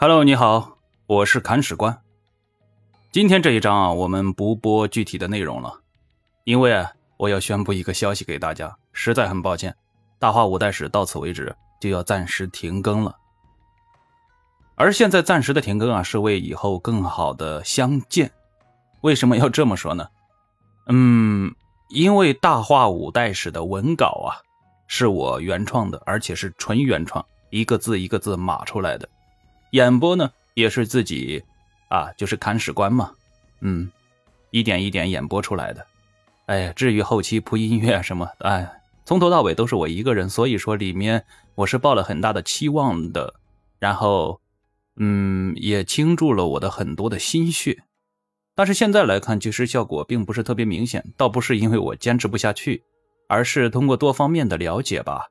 Hello，你好，我是砍史官。今天这一章啊，我们不播具体的内容了，因为啊，我要宣布一个消息给大家，实在很抱歉，大话五代史到此为止就要暂时停更了。而现在暂时的停更啊，是为以后更好的相见。为什么要这么说呢？嗯，因为大话五代史的文稿啊，是我原创的，而且是纯原创，一个字一个字码出来的。演播呢也是自己，啊，就是看史官嘛，嗯，一点一点演播出来的。哎，至于后期铺音乐什么，哎，从头到尾都是我一个人，所以说里面我是抱了很大的期望的，然后，嗯，也倾注了我的很多的心血。但是现在来看，其实效果并不是特别明显，倒不是因为我坚持不下去，而是通过多方面的了解吧。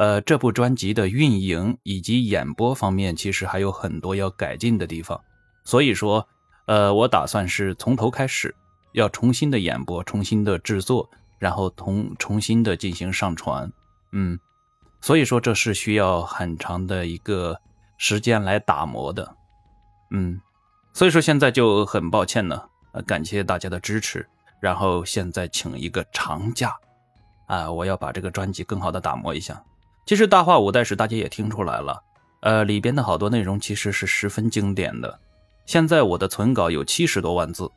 呃，这部专辑的运营以及演播方面，其实还有很多要改进的地方。所以说，呃，我打算是从头开始，要重新的演播，重新的制作，然后同重新的进行上传。嗯，所以说这是需要很长的一个时间来打磨的。嗯，所以说现在就很抱歉呢，呃，感谢大家的支持。然后现在请一个长假，啊，我要把这个专辑更好的打磨一下。其实大话五代史大家也听出来了，呃，里边的好多内容其实是十分经典的。现在我的存稿有七十多万字，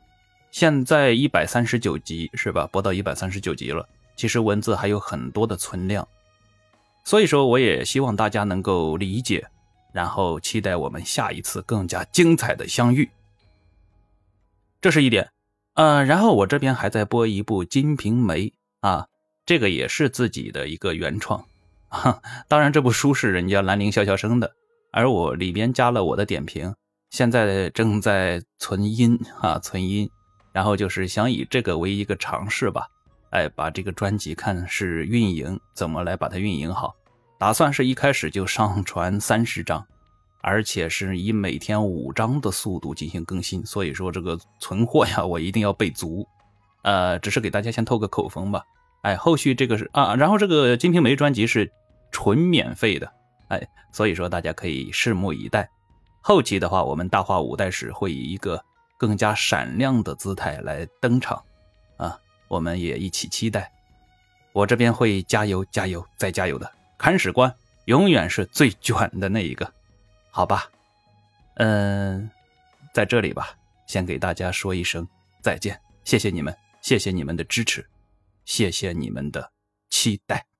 现在一百三十九集是吧？播到一百三十九集了，其实文字还有很多的存量。所以说，我也希望大家能够理解，然后期待我们下一次更加精彩的相遇。这是一点，呃，然后我这边还在播一部《金瓶梅》啊，这个也是自己的一个原创。当然，这部书是人家兰陵笑笑生的，而我里边加了我的点评，现在正在存音啊，存音，然后就是想以这个为一个尝试吧，哎，把这个专辑看是运营怎么来把它运营好，打算是一开始就上传三十张，而且是以每天五张的速度进行更新，所以说这个存货呀，我一定要备足，呃，只是给大家先透个口风吧，哎，后续这个是啊，然后这个《金瓶梅》专辑是。纯免费的，哎，所以说大家可以拭目以待。后期的话，我们大话五代史会以一个更加闪亮的姿态来登场，啊，我们也一起期待。我这边会加油加油再加油的，看史官永远是最卷的那一个，好吧？嗯，在这里吧，先给大家说一声再见，谢谢你们，谢谢你们的支持，谢谢你们的期待。